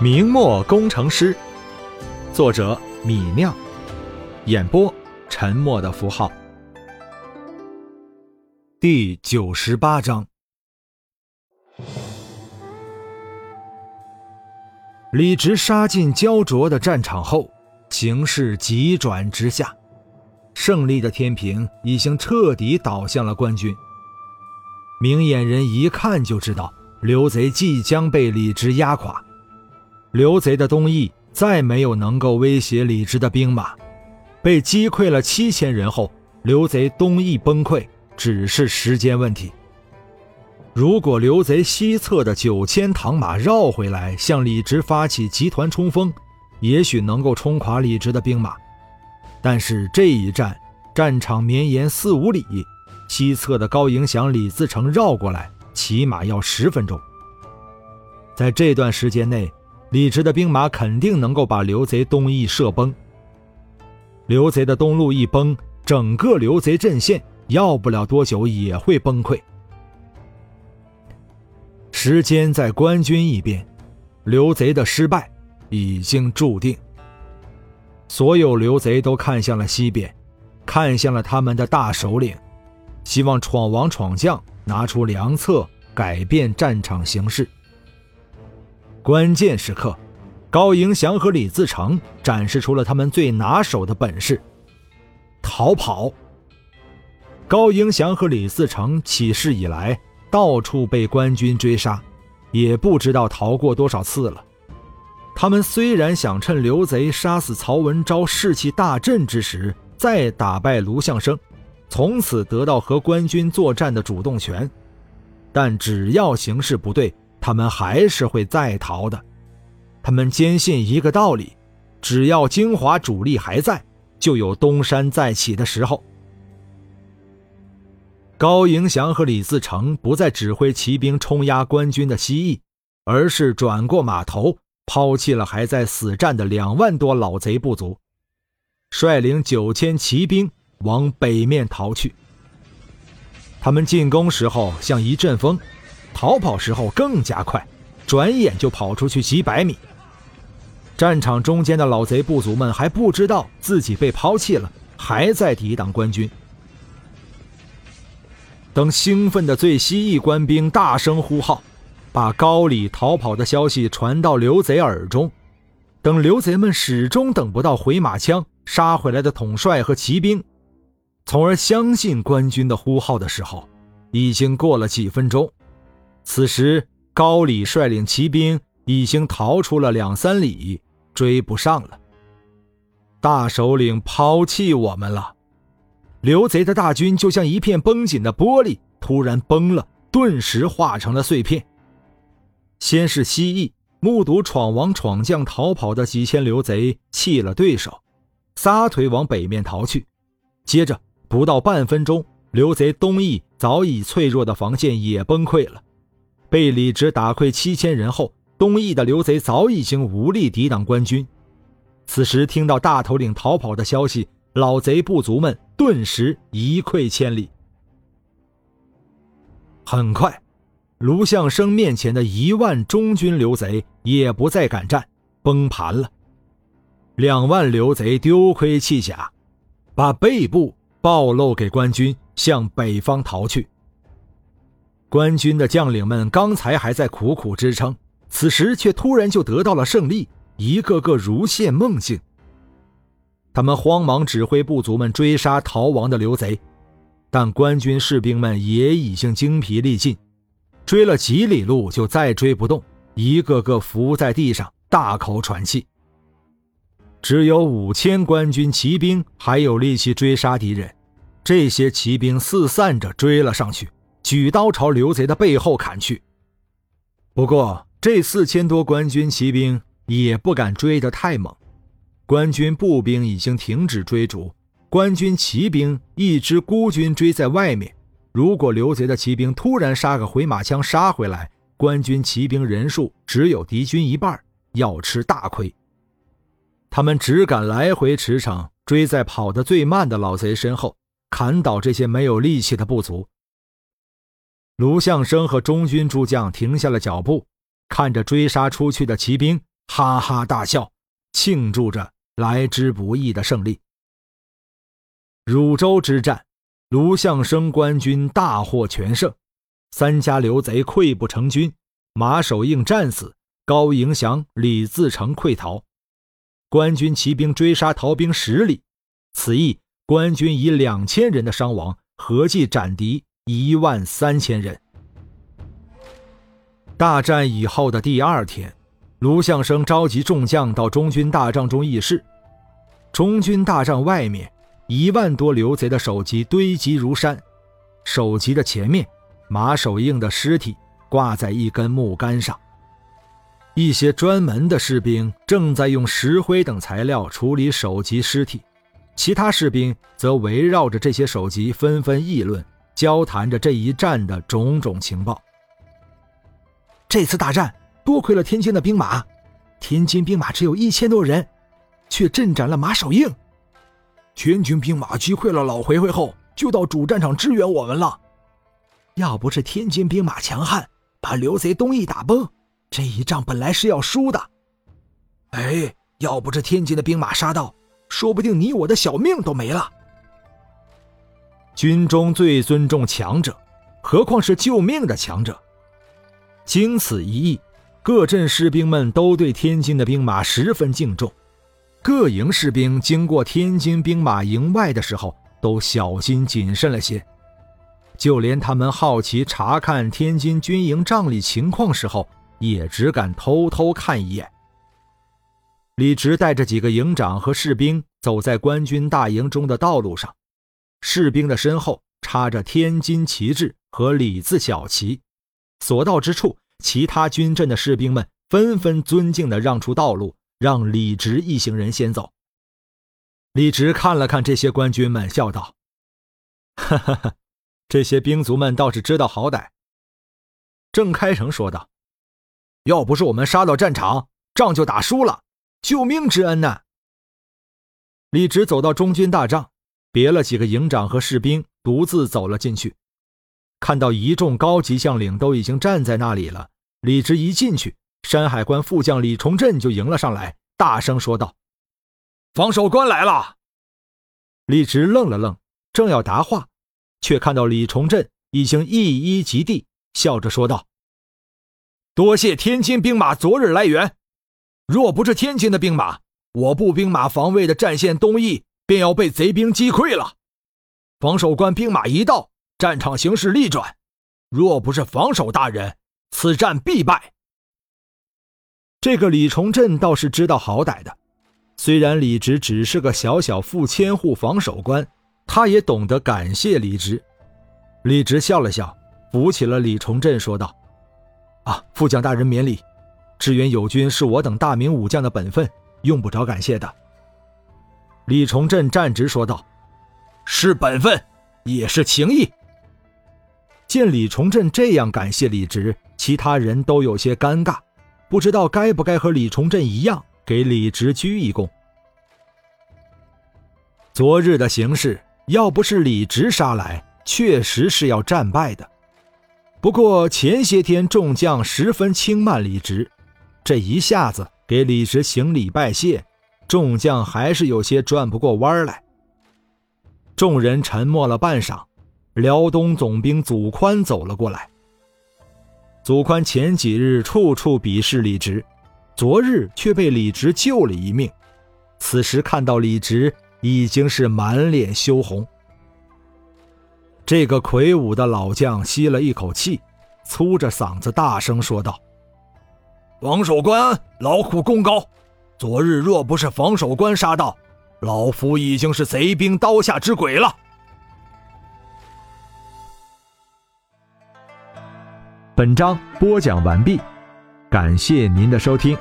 明末工程师，作者米酿，演播沉默的符号。第九十八章，李直杀进焦灼的战场后，形势急转直下，胜利的天平已经彻底倒向了官军。明眼人一看就知道，刘贼即将被李直压垮。刘贼的东翼再没有能够威胁李直的兵马，被击溃了七千人后，刘贼东翼崩溃只是时间问题。如果刘贼西侧的九千唐马绕回来向李直发起集团冲锋，也许能够冲垮李直的兵马。但是这一战，战场绵延四五里，西侧的高迎祥、李自成绕过来，起码要十分钟。在这段时间内，李直的兵马肯定能够把刘贼东翼射崩。刘贼的东路一崩，整个刘贼阵线要不了多久也会崩溃。时间在官军一边，刘贼的失败已经注定。所有刘贼都看向了西边，看向了他们的大首领，希望闯王闯将拿出良策，改变战场形势。关键时刻，高迎祥和李自成展示出了他们最拿手的本事——逃跑。高迎祥和李自成起事以来，到处被官军追杀，也不知道逃过多少次了。他们虽然想趁刘贼杀死曹文昭士气大振之时，再打败卢象升，从此得到和官军作战的主动权，但只要形势不对。他们还是会再逃的。他们坚信一个道理：只要精华主力还在，就有东山再起的时候。高迎祥和李自成不再指挥骑兵冲压官军的西翼，而是转过马头，抛弃了还在死战的两万多老贼部族，率领九千骑兵往北面逃去。他们进攻时候像一阵风。逃跑时候更加快，转眼就跑出去几百米。战场中间的老贼部族们还不知道自己被抛弃了，还在抵挡官军。等兴奋的最西翼官兵大声呼号，把高里逃跑的消息传到刘贼耳中，等刘贼们始终等不到回马枪杀回来的统帅和骑兵，从而相信官军的呼号的时候，已经过了几分钟。此时，高礼率领骑兵已经逃出了两三里，追不上了。大首领抛弃我们了。刘贼的大军就像一片绷紧的玻璃，突然崩了，顿时化成了碎片。先是西翼目睹闯王闯将逃跑的几千刘贼弃了对手，撒腿往北面逃去。接着不到半分钟，刘贼东翼早已脆弱的防线也崩溃了。被李直打溃七千人后，东翼的刘贼早已经无力抵挡官军。此时听到大头领逃跑的消息，老贼部族们顿时一溃千里。很快，卢象升面前的一万中军刘贼也不再敢战，崩盘了。两万刘贼丢盔弃甲，把背部暴露给官军，向北方逃去。官军的将领们刚才还在苦苦支撑，此时却突然就得到了胜利，一个个如现梦境。他们慌忙指挥部族们追杀逃亡的刘贼，但官军士兵们也已经精疲力尽，追了几里路就再追不动，一个个伏在地上大口喘气。只有五千官军骑兵还有力气追杀敌人，这些骑兵四散着追了上去。举刀朝刘贼的背后砍去。不过，这四千多官军骑兵也不敢追得太猛。官军步兵已经停止追逐，官军骑兵一支孤军追在外面。如果刘贼的骑兵突然杀个回马枪杀回来，官军骑兵人数只有敌军一半，要吃大亏。他们只敢来回驰骋，追在跑得最慢的老贼身后，砍倒这些没有力气的部族。卢象升和中军诸将停下了脚步，看着追杀出去的骑兵，哈哈大笑，庆祝着来之不易的胜利。汝州之战，卢象升官军大获全胜，三家刘贼溃不成军，马守应战死，高迎祥、李自成溃逃，官军骑兵追杀逃兵十里，此役官军以两千人的伤亡，合计斩敌一万三千人。大战以后的第二天，卢象升召集众将到中军大帐中议事。中军大帐外面。一万多刘贼的首级堆积如山，首级的前面，马守应的尸体挂在一根木杆上。一些专门的士兵正在用石灰等材料处理首级尸体，其他士兵则围绕着这些首级纷纷议论，交谈着这一战的种种情报。这次大战多亏了天津的兵马，天津兵马只有一千多人，却阵斩了马守应。天津兵马击溃了老回回后，就到主战场支援我们了。要不是天津兵马强悍，把刘贼东翼打崩，这一仗本来是要输的。哎，要不是天津的兵马杀到，说不定你我的小命都没了。军中最尊重强者，何况是救命的强者。经此一役，各镇士兵们都对天津的兵马十分敬重。各营士兵经过天津兵马营外的时候，都小心谨慎了些。就连他们好奇查看天津军营帐里情况时候，也只敢偷偷看一眼。李直带着几个营长和士兵走在官军大营中的道路上，士兵的身后插着天津旗帜和李字小旗，所到之处，其他军阵的士兵们纷纷尊敬地让出道路。让李直一行人先走。李直看了看这些官军们，笑道：“哈哈哈，这些兵卒们倒是知道好歹。”郑开成说道：“要不是我们杀到战场，仗就打输了，救命之恩呢。”李直走到中军大帐，别了几个营长和士兵，独自走了进去。看到一众高级将领都已经站在那里了，李直一进去。山海关副将李崇镇就迎了上来，大声说道：“防守官来了。”李直愣了愣，正要答话，却看到李崇镇已经一一及地，笑着说道：“多谢天津兵马昨日来援，若不是天津的兵马，我部兵马防卫的战线东翼便要被贼兵击溃了。防守官兵马一到，战场形势逆转，若不是防守大人，此战必败。”这个李崇镇倒是知道好歹的，虽然李直只是个小小副千户防守官，他也懂得感谢李直。李直笑了笑，扶起了李崇镇，说道：“啊，副将大人免礼，支援友军是我等大明武将的本分，用不着感谢的。”李崇镇站直说道：“是本分，也是情谊。”见李崇镇这样感谢李直，其他人都有些尴尬。不知道该不该和李崇镇一样给李直鞠一躬。昨日的形势，要不是李直杀来，确实是要战败的。不过前些天众将十分轻慢李直，这一下子给李直行礼拜谢，众将还是有些转不过弯来。众人沉默了半晌，辽东总兵祖宽走了过来。祖宽前几日处处鄙视李直，昨日却被李直救了一命。此时看到李直，已经是满脸羞红。这个魁梧的老将吸了一口气，粗着嗓子大声说道：“王守官劳苦功高，昨日若不是防守官杀到，老夫已经是贼兵刀下之鬼了。”本章播讲完毕，感谢您的收听。